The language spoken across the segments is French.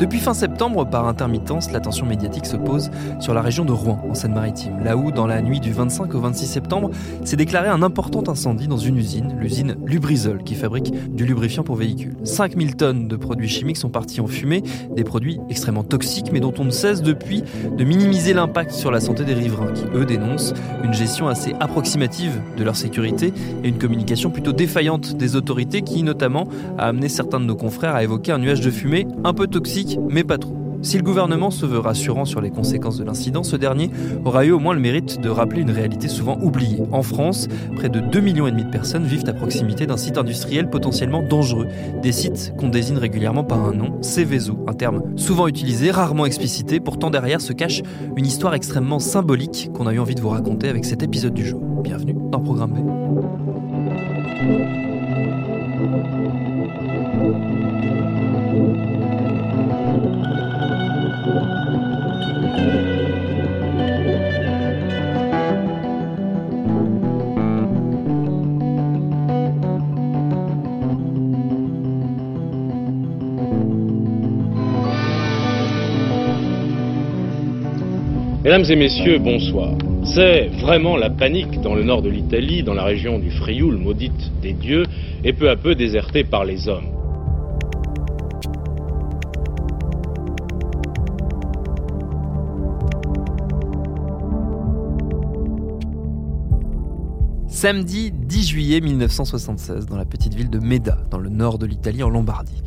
Depuis fin septembre, par intermittence, l'attention médiatique se pose sur la région de Rouen, en Seine-Maritime, là où, dans la nuit du 25 au 26 septembre, s'est déclaré un important incendie dans une usine, l'usine Lubrizol, qui fabrique du lubrifiant pour véhicules. 5000 tonnes de produits chimiques sont partis en fumée, des produits extrêmement toxiques, mais dont on ne cesse depuis de minimiser l'impact sur la santé des riverains, qui, eux, dénoncent une gestion assez approximative de leur sécurité et une communication plutôt défaillante des autorités, qui, notamment, a amené certains de nos confrères à évoquer un nuage de fumée un peu toxique mais pas trop. Si le gouvernement se veut rassurant sur les conséquences de l'incident, ce dernier aura eu au moins le mérite de rappeler une réalité souvent oubliée. En France, près de 2,5 millions de personnes vivent à proximité d'un site industriel potentiellement dangereux. Des sites qu'on désigne régulièrement par un nom, Céveso, un terme souvent utilisé, rarement explicité, pourtant derrière se cache une histoire extrêmement symbolique qu'on a eu envie de vous raconter avec cet épisode du jour. Bienvenue dans Programme B. Mesdames et messieurs, bonsoir. C'est vraiment la panique dans le nord de l'Italie, dans la région du Frioul, maudite des dieux, et peu à peu désertée par les hommes. Samedi 10 juillet 1976, dans la petite ville de Meda, dans le nord de l'Italie, en Lombardie.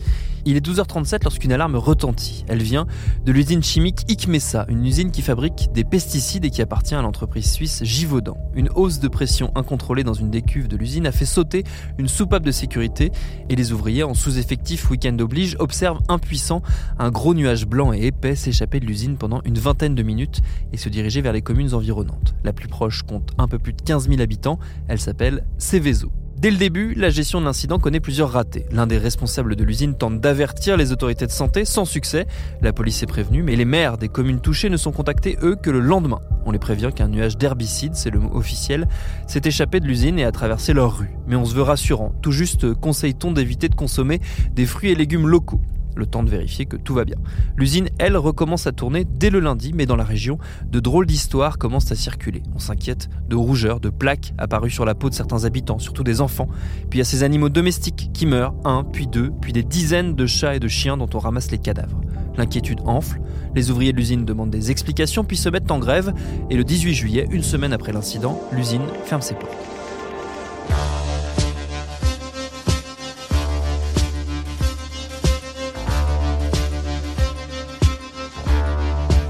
Il est 12h37 lorsqu'une alarme retentit. Elle vient de l'usine chimique Icmesa, une usine qui fabrique des pesticides et qui appartient à l'entreprise suisse Givaudan. Une hausse de pression incontrôlée dans une des cuves de l'usine a fait sauter une soupape de sécurité et les ouvriers en sous-effectif week-end oblige observent impuissants un gros nuage blanc et épais s'échapper de l'usine pendant une vingtaine de minutes et se diriger vers les communes environnantes. La plus proche compte un peu plus de 15 000 habitants, elle s'appelle Seveso. Dès le début, la gestion de l'incident connaît plusieurs ratés. L'un des responsables de l'usine tente d'avertir les autorités de santé sans succès. La police est prévenue, mais les maires des communes touchées ne sont contactés, eux, que le lendemain. On les prévient qu'un nuage d'herbicide, c'est le mot officiel, s'est échappé de l'usine et a traversé leur rue. Mais on se veut rassurant. Tout juste conseille-t-on d'éviter de consommer des fruits et légumes locaux le temps de vérifier que tout va bien. L'usine, elle, recommence à tourner dès le lundi, mais dans la région, de drôles d'histoires commencent à circuler. On s'inquiète de rougeurs, de plaques apparues sur la peau de certains habitants, surtout des enfants. Puis il y a ces animaux domestiques qui meurent, un, puis deux, puis des dizaines de chats et de chiens dont on ramasse les cadavres. L'inquiétude enfle, les ouvriers de l'usine demandent des explications puis se mettent en grève, et le 18 juillet, une semaine après l'incident, l'usine ferme ses portes.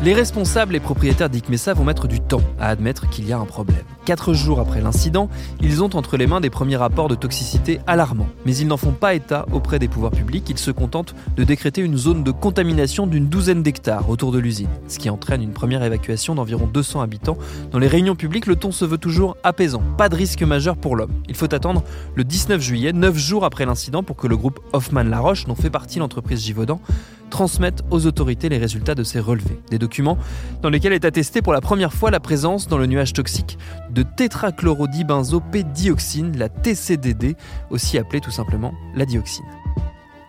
Les responsables et propriétaires d'Ikmesa vont mettre du temps à admettre qu'il y a un problème. Quatre jours après l'incident, ils ont entre les mains des premiers rapports de toxicité alarmants. Mais ils n'en font pas état auprès des pouvoirs publics, ils se contentent de décréter une zone de contamination d'une douzaine d'hectares autour de l'usine, ce qui entraîne une première évacuation d'environ 200 habitants. Dans les réunions publiques, le ton se veut toujours apaisant, pas de risque majeur pour l'homme. Il faut attendre le 19 juillet, 9 jours après l'incident, pour que le groupe Hoffman-Laroche, dont fait partie l'entreprise Givaudan, transmettent aux autorités les résultats de ces relevés. Dans lesquels est attestée pour la première fois la présence dans le nuage toxique de tétrachlorodibenzopédioxine, la TCDD, aussi appelée tout simplement la dioxine.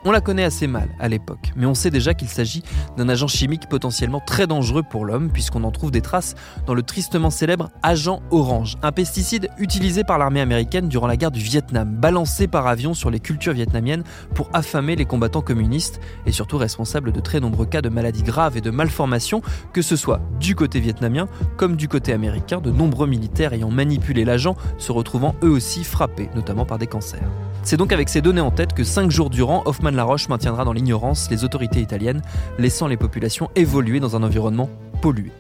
On la connaît assez mal à l'époque, mais on sait déjà qu'il s'agit d'un agent chimique potentiellement très dangereux pour l'homme, puisqu'on en trouve des traces dans le tristement célèbre agent orange, un pesticide utilisé par l'armée américaine durant la guerre du Vietnam, balancé par avion sur les cultures vietnamiennes pour affamer les combattants communistes, et surtout responsable de très nombreux cas de maladies graves et de malformations, que ce soit du côté vietnamien comme du côté américain, de nombreux militaires ayant manipulé l'agent se retrouvant eux aussi frappés, notamment par des cancers. C'est donc avec ces données en tête que cinq jours durant, Hoffman Laroche maintiendra dans l'ignorance les autorités italiennes, laissant les populations évoluer dans un environnement pollué.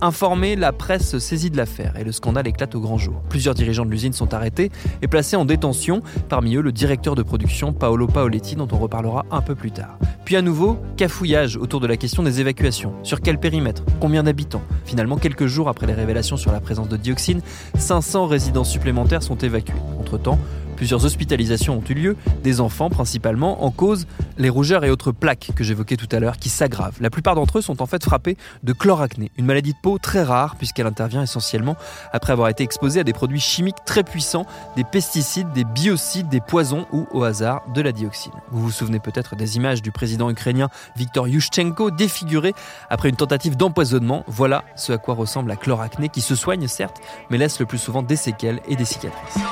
Informée, la presse se saisit de l'affaire et le scandale éclate au grand jour. Plusieurs dirigeants de l'usine sont arrêtés et placés en détention, parmi eux le directeur de production Paolo Paoletti dont on reparlera un peu plus tard. Puis à nouveau, cafouillage autour de la question des évacuations. Sur quel périmètre? Combien d'habitants? Finalement, quelques jours après les révélations sur la présence de dioxine, 500 résidents supplémentaires sont évacués. Entre-temps, Plusieurs hospitalisations ont eu lieu, des enfants principalement, en cause les rougeurs et autres plaques que j'évoquais tout à l'heure qui s'aggravent. La plupart d'entre eux sont en fait frappés de chloracné, une maladie de peau très rare puisqu'elle intervient essentiellement après avoir été exposée à des produits chimiques très puissants, des pesticides, des biocides, des poisons ou au hasard de la dioxine. Vous vous souvenez peut-être des images du président ukrainien Viktor Yushchenko défiguré après une tentative d'empoisonnement. Voilà ce à quoi ressemble la chloracné qui se soigne certes, mais laisse le plus souvent des séquelles et des cicatrices.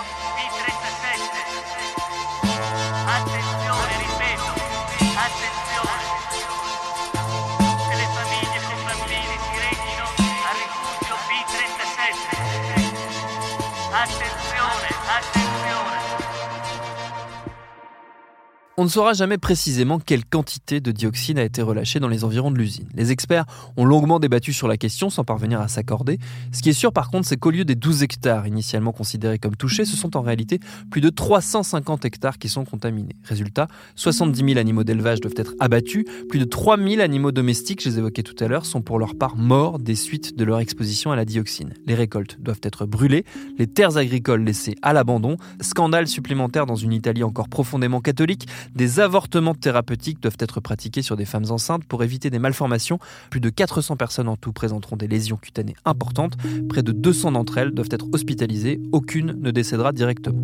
On ne saura jamais précisément quelle quantité de dioxine a été relâchée dans les environs de l'usine. Les experts ont longuement débattu sur la question sans parvenir à s'accorder. Ce qui est sûr par contre, c'est qu'au lieu des 12 hectares initialement considérés comme touchés, ce sont en réalité plus de 350 hectares qui sont contaminés. Résultat, 70 000 animaux d'élevage doivent être abattus, plus de 3 000 animaux domestiques, je les évoquais tout à l'heure, sont pour leur part morts des suites de leur exposition à la dioxine. Les récoltes doivent être brûlées, les terres agricoles laissées à l'abandon, scandale supplémentaire dans une Italie encore profondément catholique, des avortements thérapeutiques doivent être pratiqués sur des femmes enceintes pour éviter des malformations. Plus de 400 personnes en tout présenteront des lésions cutanées importantes. Près de 200 d'entre elles doivent être hospitalisées. Aucune ne décédera directement.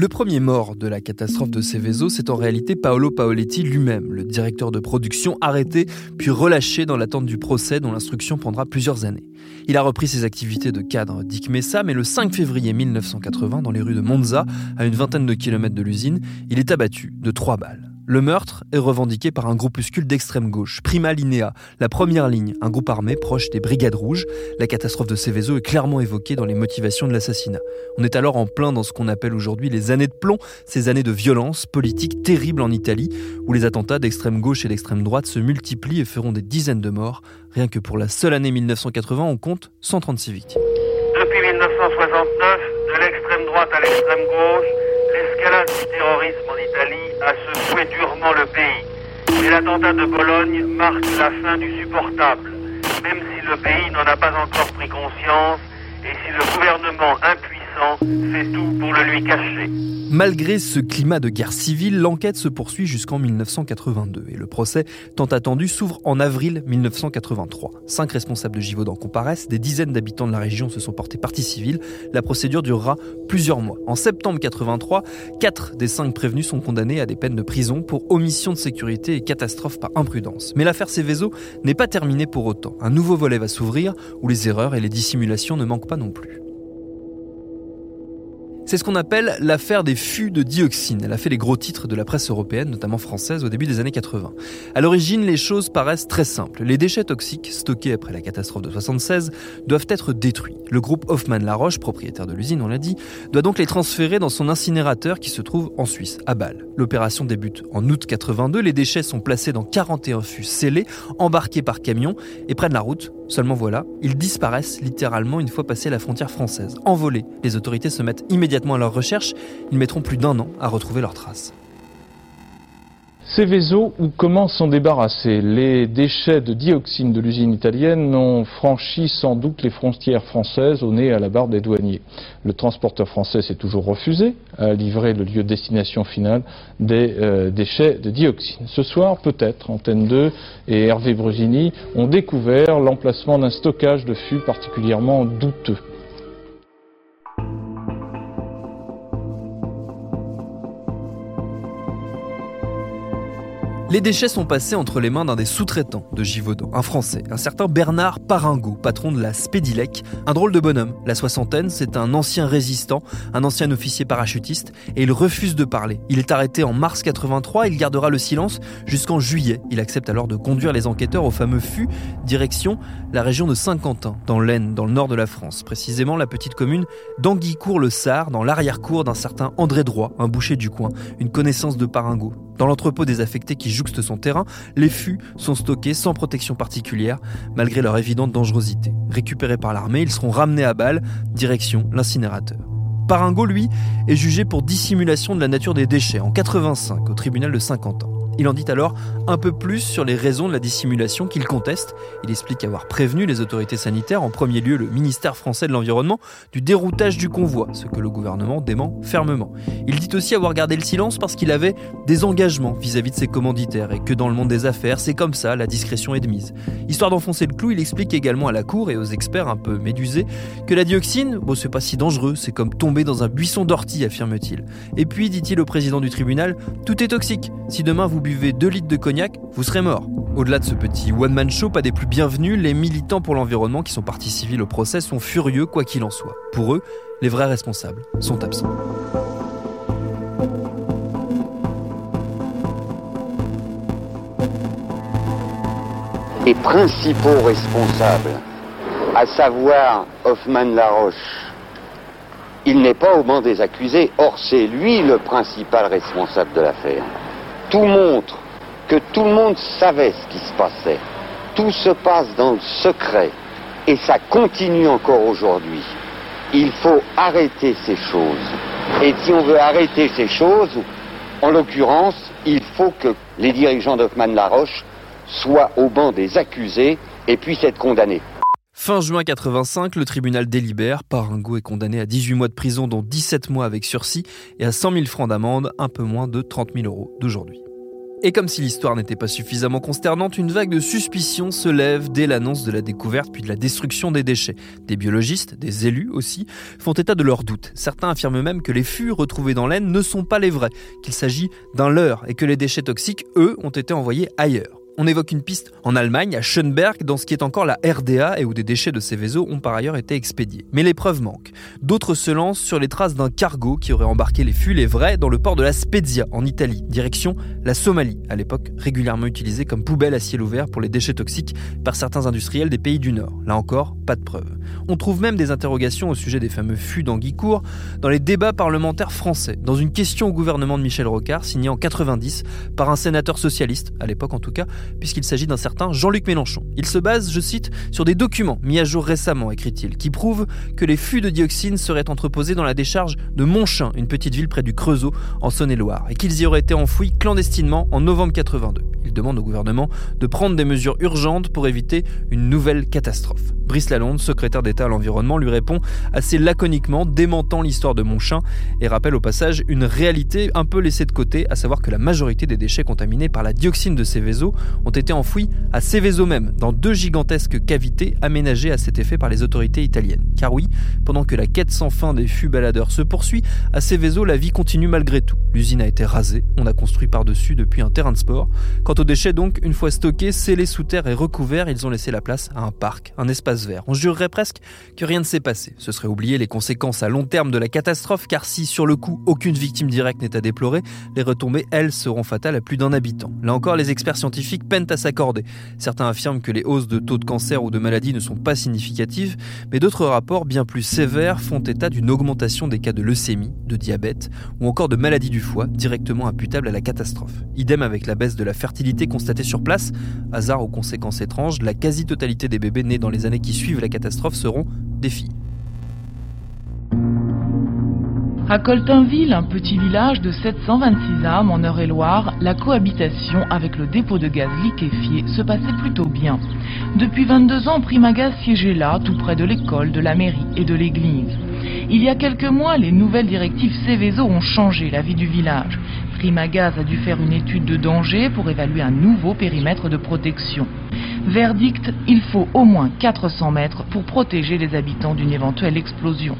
Le premier mort de la catastrophe de Seveso, c'est en réalité Paolo Paoletti lui-même, le directeur de production arrêté puis relâché dans l'attente du procès dont l'instruction prendra plusieurs années. Il a repris ses activités de cadre d'Ic Messa, mais le 5 février 1980, dans les rues de Monza, à une vingtaine de kilomètres de l'usine, il est abattu de trois balles. Le meurtre est revendiqué par un groupuscule d'extrême gauche, Prima Linea, la première ligne, un groupe armé proche des Brigades Rouges. La catastrophe de Seveso est clairement évoquée dans les motivations de l'assassinat. On est alors en plein dans ce qu'on appelle aujourd'hui les années de plomb, ces années de violence politique terrible en Italie, où les attentats d'extrême gauche et d'extrême droite se multiplient et feront des dizaines de morts. Rien que pour la seule année 1980, on compte 136 victimes. Depuis 1969, de l'extrême droite à l'extrême gauche, l'escalade du terrorisme en Italie a secoué durement le pays. Et l'attentat de Bologne marque la fin du supportable, même si le pays n'en a pas encore pris conscience et si le gouvernement impuissant fait tout pour le lui cacher. Malgré ce climat de guerre civile, l'enquête se poursuit jusqu'en 1982 et le procès tant attendu s'ouvre en avril 1983. Cinq responsables de Givaudan comparaissent, des dizaines d'habitants de la région se sont portés partie civile. La procédure durera plusieurs mois. En septembre 83, quatre des cinq prévenus sont condamnés à des peines de prison pour omission de sécurité et catastrophe par imprudence. Mais l'affaire Céveso n'est pas terminée pour autant. Un nouveau volet va s'ouvrir où les erreurs et les dissimulations ne manquent pas non plus. C'est ce qu'on appelle l'affaire des fûts de dioxine. Elle a fait les gros titres de la presse européenne, notamment française, au début des années 80. À l'origine, les choses paraissent très simples. Les déchets toxiques stockés après la catastrophe de 76 doivent être détruits. Le groupe Hoffmann Laroche, propriétaire de l'usine, on l'a dit, doit donc les transférer dans son incinérateur qui se trouve en Suisse, à Bâle. L'opération débute en août 82. Les déchets sont placés dans 41 fûts scellés, embarqués par camion et prennent la route. Seulement voilà, ils disparaissent littéralement une fois passée la frontière française. Envolés, les autorités se mettent immédiatement à leur recherche, ils mettront plus d'un an à retrouver leurs traces. Céveso ou comment s'en débarrasser? Les déchets de dioxine de l'usine italienne ont franchi sans doute les frontières françaises au nez à la barre des douaniers. Le transporteur français s'est toujours refusé à livrer le lieu de destination final des euh, déchets de dioxine. Ce soir, peut-être, Antenne 2 et Hervé Brusini ont découvert l'emplacement d'un stockage de fûts particulièrement douteux. Les déchets sont passés entre les mains d'un des sous-traitants de Givaudan, un Français, un certain Bernard Paringo, patron de la Spédilec, un drôle de bonhomme. La soixantaine, c'est un ancien résistant, un ancien officier parachutiste, et il refuse de parler. Il est arrêté en mars 83, il gardera le silence jusqu'en juillet. Il accepte alors de conduire les enquêteurs au fameux FU, direction la région de Saint-Quentin, dans l'Aisne, dans le nord de la France, précisément la petite commune d'Anguicourt-le-Sar, dans l'arrière-cour d'un certain André Droit, un boucher du coin, une connaissance de Paringo. Dans l'entrepôt désaffecté qui jouxte son terrain, les fûts sont stockés sans protection particulière, malgré leur évidente dangerosité. Récupérés par l'armée, ils seront ramenés à balle, direction l'incinérateur. Paringo, lui, est jugé pour dissimulation de la nature des déchets en 85 au tribunal de 50 ans. Il en dit alors un peu plus sur les raisons de la dissimulation qu'il conteste. Il explique avoir prévenu les autorités sanitaires, en premier lieu le ministère français de l'Environnement, du déroutage du convoi, ce que le gouvernement dément fermement. Il dit aussi avoir gardé le silence parce qu'il avait des engagements vis-à-vis de ses commanditaires et que dans le monde des affaires, c'est comme ça, la discrétion est de mise. Histoire d'enfoncer le clou, il explique également à la cour et aux experts un peu médusés que la dioxine, bon, c'est pas si dangereux, c'est comme tomber dans un buisson d'ortie, affirme-t-il. Et puis, dit-il au président du tribunal, tout est toxique. Si demain vous buvez 2 litres de cognac, vous serez mort. Au-delà de ce petit one-man show, pas des plus bienvenus, les militants pour l'environnement qui sont partis civils au procès sont furieux quoi qu'il en soit. Pour eux, les vrais responsables sont absents. Les principaux responsables, à savoir Hoffman Laroche, il n'est pas au banc des accusés, or c'est lui le principal responsable de l'affaire tout montre que tout le monde savait ce qui se passait. Tout se passe dans le secret et ça continue encore aujourd'hui. Il faut arrêter ces choses. Et si on veut arrêter ces choses, en l'occurrence, il faut que les dirigeants d'Hoffman Laroche soient au banc des accusés et puissent être condamnés. Fin juin 85, le tribunal délibère. Paringo est condamné à 18 mois de prison, dont 17 mois avec sursis, et à 100 000 francs d'amende, un peu moins de 30 000 euros d'aujourd'hui. Et comme si l'histoire n'était pas suffisamment consternante, une vague de suspicion se lève dès l'annonce de la découverte puis de la destruction des déchets. Des biologistes, des élus aussi, font état de leurs doutes. Certains affirment même que les fûts retrouvés dans l'aine ne sont pas les vrais, qu'il s'agit d'un leurre et que les déchets toxiques, eux, ont été envoyés ailleurs. On évoque une piste en Allemagne, à Schönberg, dans ce qui est encore la RDA et où des déchets de Céveso ont par ailleurs été expédiés. Mais les preuves manquent. D'autres se lancent sur les traces d'un cargo qui aurait embarqué les fûts, les vrais, dans le port de la Spezia, en Italie, direction la Somalie, à l'époque régulièrement utilisée comme poubelle à ciel ouvert pour les déchets toxiques par certains industriels des pays du Nord. Là encore, pas de preuves. On trouve même des interrogations au sujet des fameux fûts d'Anguicourt dans les débats parlementaires français, dans une question au gouvernement de Michel Rocard, signée en 90 par un sénateur socialiste, à l'époque en tout cas, puisqu'il s'agit d'un certain Jean-Luc Mélenchon. Il se base, je cite, sur des documents mis à jour récemment, écrit-il, qui prouvent que les fûts de dioxine seraient entreposés dans la décharge de Monchin, une petite ville près du Creusot, en Saône-et-Loire, et qu'ils y auraient été enfouis clandestinement en novembre 82. Il demande au gouvernement de prendre des mesures urgentes pour éviter une nouvelle catastrophe. Brice Lalonde, secrétaire d'État à l'environnement, lui répond assez laconiquement, démentant l'histoire de Monchin et rappelle au passage une réalité un peu laissée de côté, à savoir que la majorité des déchets contaminés par la dioxine de Céveso ont été enfouis à Seveso même, dans deux gigantesques cavités aménagées à cet effet par les autorités italiennes. Car oui, pendant que la quête sans fin des fûts baladeurs se poursuit, à Seveso la vie continue malgré tout. L'usine a été rasée, on a construit par-dessus depuis un terrain de sport. Quant aux déchets donc, une fois stockés, scellés sous terre et recouverts, ils ont laissé la place à un parc, un espace vert. On jurerait presque que rien ne s'est passé. Ce serait oublier les conséquences à long terme de la catastrophe, car si sur le coup aucune victime directe n'est à déplorer, les retombées, elles, seront fatales à plus d'un habitant. Là encore, les experts scientifiques peinent à s'accorder. Certains affirment que les hausses de taux de cancer ou de maladies ne sont pas significatives, mais d'autres rapports bien plus sévères font état d'une augmentation des cas de leucémie, de diabète ou encore de maladies du foie directement imputables à la catastrophe. Idem avec la baisse de la fertilité constatée sur place, hasard aux conséquences étranges, la quasi-totalité des bébés nés dans les années qui suivent la catastrophe seront des filles. À Coltainville, un petit village de 726 âmes en Eure-et-Loire, la cohabitation avec le dépôt de gaz liquéfié se passait plutôt bien. Depuis 22 ans, Primagaz siégeait là, tout près de l'école, de la mairie et de l'église. Il y a quelques mois, les nouvelles directives Céveso ont changé la vie du village. Primagaz a dû faire une étude de danger pour évaluer un nouveau périmètre de protection. Verdict, il faut au moins 400 mètres pour protéger les habitants d'une éventuelle explosion.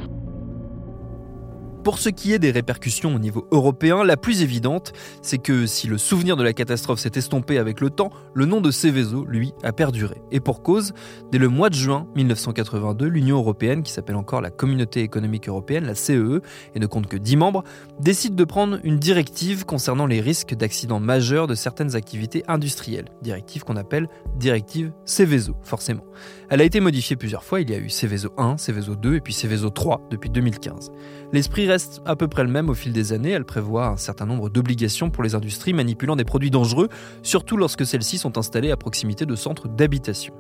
Pour ce qui est des répercussions au niveau européen, la plus évidente, c'est que si le souvenir de la catastrophe s'est estompé avec le temps, le nom de Seveso, lui, a perduré. Et pour cause, dès le mois de juin 1982, l'Union européenne, qui s'appelle encore la Communauté économique européenne, la CEE, e, et ne compte que 10 membres, décide de prendre une directive concernant les risques d'accidents majeurs de certaines activités industrielles. Directive qu'on appelle directive Seveso, forcément. Elle a été modifiée plusieurs fois, il y a eu Seveso 1, Seveso 2 et puis Seveso 3 depuis 2015. L'esprit reste à peu près le même au fil des années, elle prévoit un certain nombre d'obligations pour les industries manipulant des produits dangereux, surtout lorsque celles-ci sont installées à proximité de centres d'habitation.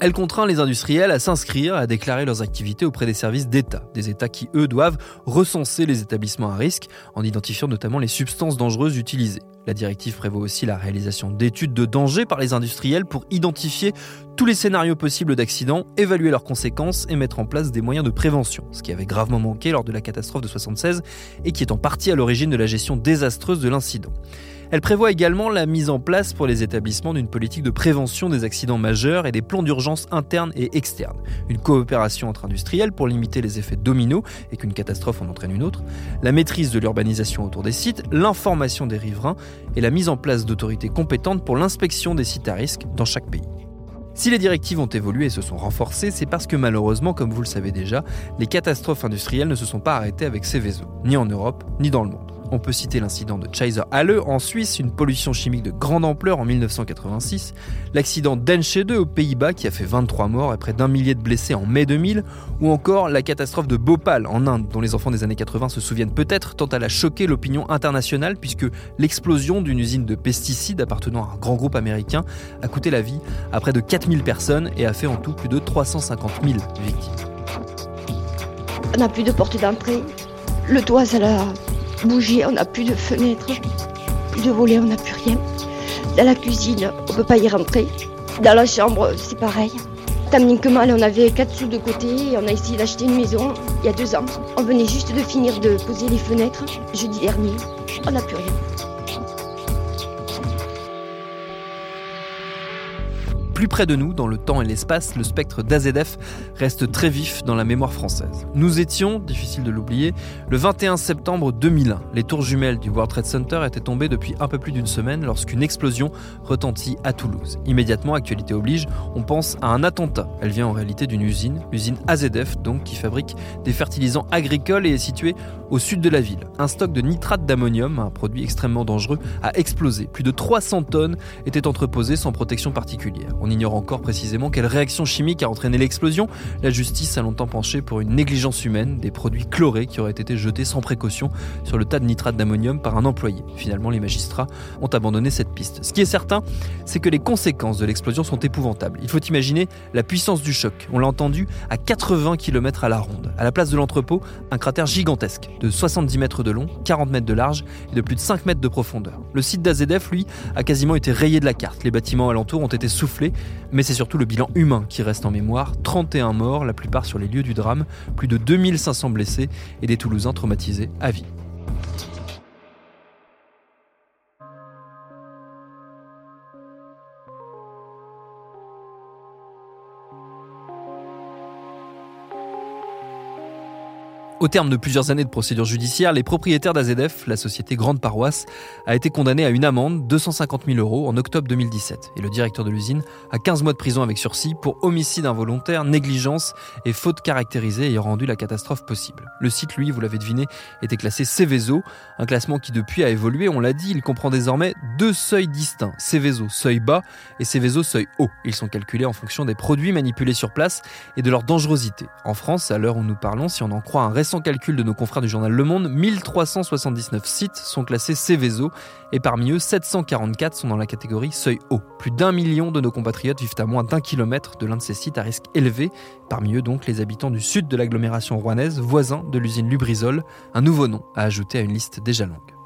Elle contraint les industriels à s'inscrire, à déclarer leurs activités auprès des services d'État, des États qui, eux, doivent recenser les établissements à risque en identifiant notamment les substances dangereuses utilisées. La directive prévoit aussi la réalisation d'études de danger par les industriels pour identifier tous les scénarios possibles d'accidents, évaluer leurs conséquences et mettre en place des moyens de prévention, ce qui avait gravement manqué lors de la catastrophe de 76 et qui est en partie à l'origine de la gestion désastreuse de l'incident. Elle prévoit également la mise en place pour les établissements d'une politique de prévention des accidents majeurs et des plans d'urgence internes et externes, une coopération entre industriels pour limiter les effets dominos et qu'une catastrophe en entraîne une autre, la maîtrise de l'urbanisation autour des sites, l'information des riverains et la mise en place d'autorités compétentes pour l'inspection des sites à risque dans chaque pays. Si les directives ont évolué et se sont renforcées, c'est parce que malheureusement, comme vous le savez déjà, les catastrophes industrielles ne se sont pas arrêtées avec Céveso, ni en Europe, ni dans le monde. On peut citer l'incident de Chaser Halle en Suisse, une pollution chimique de grande ampleur en 1986, l'accident d'Enschede aux Pays-Bas qui a fait 23 morts et près d'un millier de blessés en mai 2000, ou encore la catastrophe de Bhopal en Inde, dont les enfants des années 80 se souviennent peut-être tant elle a choqué l'opinion internationale puisque l'explosion d'une usine de pesticides appartenant à un grand groupe américain a coûté la vie à près de 4000 personnes et a fait en tout plus de 350 000 victimes. On n'a plus de porte d'entrée. Le toit, ça l'a bougie, on n'a plus de fenêtres, plus de volets, on n'a plus rien. Dans la cuisine, on peut pas y rentrer. Dans la chambre, c'est pareil. Tant que on avait 4 sous de côté et on a essayé d'acheter une maison il y a deux ans. On venait juste de finir de poser les fenêtres jeudi dernier. On n'a plus rien. Plus près de nous, dans le temps et l'espace, le spectre d'AZF reste très vif dans la mémoire française. Nous étions, difficile de l'oublier, le 21 septembre 2001. Les tours jumelles du World Trade Center étaient tombées depuis un peu plus d'une semaine lorsqu'une explosion retentit à Toulouse. Immédiatement, actualité oblige, on pense à un attentat. Elle vient en réalité d'une usine, l'usine AZF donc, qui fabrique des fertilisants agricoles et est située au sud de la ville. Un stock de nitrate d'ammonium, un produit extrêmement dangereux, a explosé. Plus de 300 tonnes étaient entreposées sans protection particulière. Ignore encore précisément quelle réaction chimique a entraîné l'explosion. La justice a longtemps penché pour une négligence humaine, des produits chlorés qui auraient été jetés sans précaution sur le tas de nitrate d'ammonium par un employé. Finalement, les magistrats ont abandonné cette piste. Ce qui est certain, c'est que les conséquences de l'explosion sont épouvantables. Il faut imaginer la puissance du choc. On l'a entendu à 80 km à la ronde. À la place de l'entrepôt, un cratère gigantesque de 70 mètres de long, 40 mètres de large et de plus de 5 mètres de profondeur. Le site d'AZF, lui, a quasiment été rayé de la carte. Les bâtiments alentours ont été soufflés mais c'est surtout le bilan humain qui reste en mémoire. 31 morts, la plupart sur les lieux du drame, plus de 2500 blessés et des Toulousains traumatisés à vie. Au terme de plusieurs années de procédure judiciaire, les propriétaires d'AZF, la société Grande Paroisse, a été condamné à une amende 250 000 euros en octobre 2017 et le directeur de l'usine a 15 mois de prison avec sursis pour homicide involontaire, négligence et faute caractérisée ayant rendu la catastrophe possible. Le site, lui, vous l'avez deviné, était classé Céveso, un classement qui depuis a évolué, on l'a dit, il comprend désormais deux seuils distincts, Céveso seuil bas et Céveso seuil haut. Ils sont calculés en fonction des produits manipulés sur place et de leur dangerosité. En France, à l'heure où nous parlons, si on en croit un récent sans calcul de nos confrères du journal Le Monde, 1379 sites sont classés Céveso et parmi eux, 744 sont dans la catégorie seuil haut. Plus d'un million de nos compatriotes vivent à moins d'un kilomètre de l'un de ces sites à risque élevé, parmi eux donc les habitants du sud de l'agglomération rouennaise, voisins de l'usine Lubrizol, un nouveau nom à ajouter à une liste déjà longue.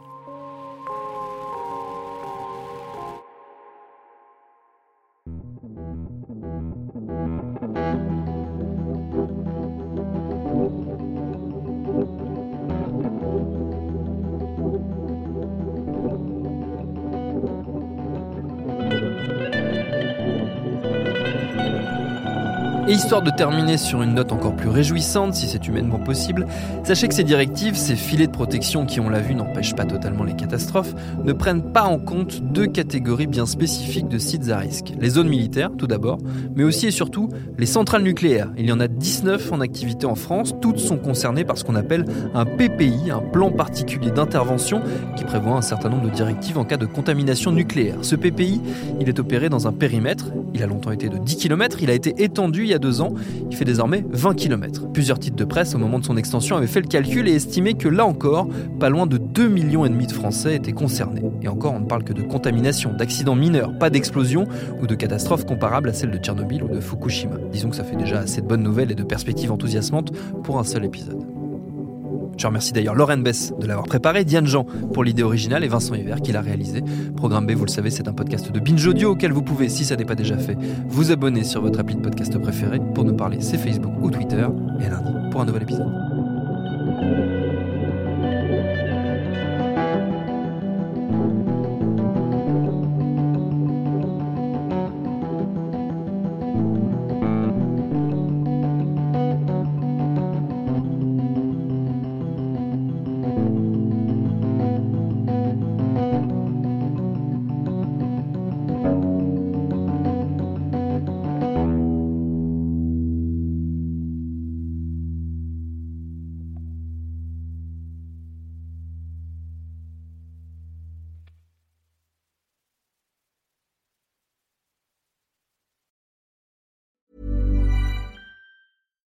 Et histoire de terminer sur une note encore plus réjouissante, si c'est humainement possible, sachez que ces directives, ces filets de protection qui, on l'a vu, n'empêchent pas totalement les catastrophes, ne prennent pas en compte deux catégories bien spécifiques de sites à risque. Les zones militaires, tout d'abord, mais aussi et surtout les centrales nucléaires. Il y en a 19 en activité en France, toutes sont concernées par ce qu'on appelle un PPI, un plan particulier d'intervention, qui prévoit un certain nombre de directives en cas de contamination nucléaire. Ce PPI, il est opéré dans un périmètre, il a longtemps été de 10 km, il a été étendu il y a il fait désormais 20 km. Plusieurs titres de presse au moment de son extension avaient fait le calcul et estimé que là encore, pas loin de 2 millions de Français étaient concernés. Et encore, on ne parle que de contamination, d'accidents mineurs, pas d'explosion ou de catastrophes comparables à celles de Tchernobyl ou de Fukushima. Disons que ça fait déjà assez de bonnes nouvelles et de perspectives enthousiasmantes pour un seul épisode. Je remercie d'ailleurs Lauren Bess de l'avoir préparé, Diane Jean pour l'idée originale et Vincent Hiver qui l'a réalisé. Programme B, vous le savez, c'est un podcast de binge audio auquel vous pouvez, si ça n'est pas déjà fait, vous abonner sur votre appli de podcast préféré. Pour nous parler, c'est Facebook ou Twitter. Et à lundi pour un nouvel épisode.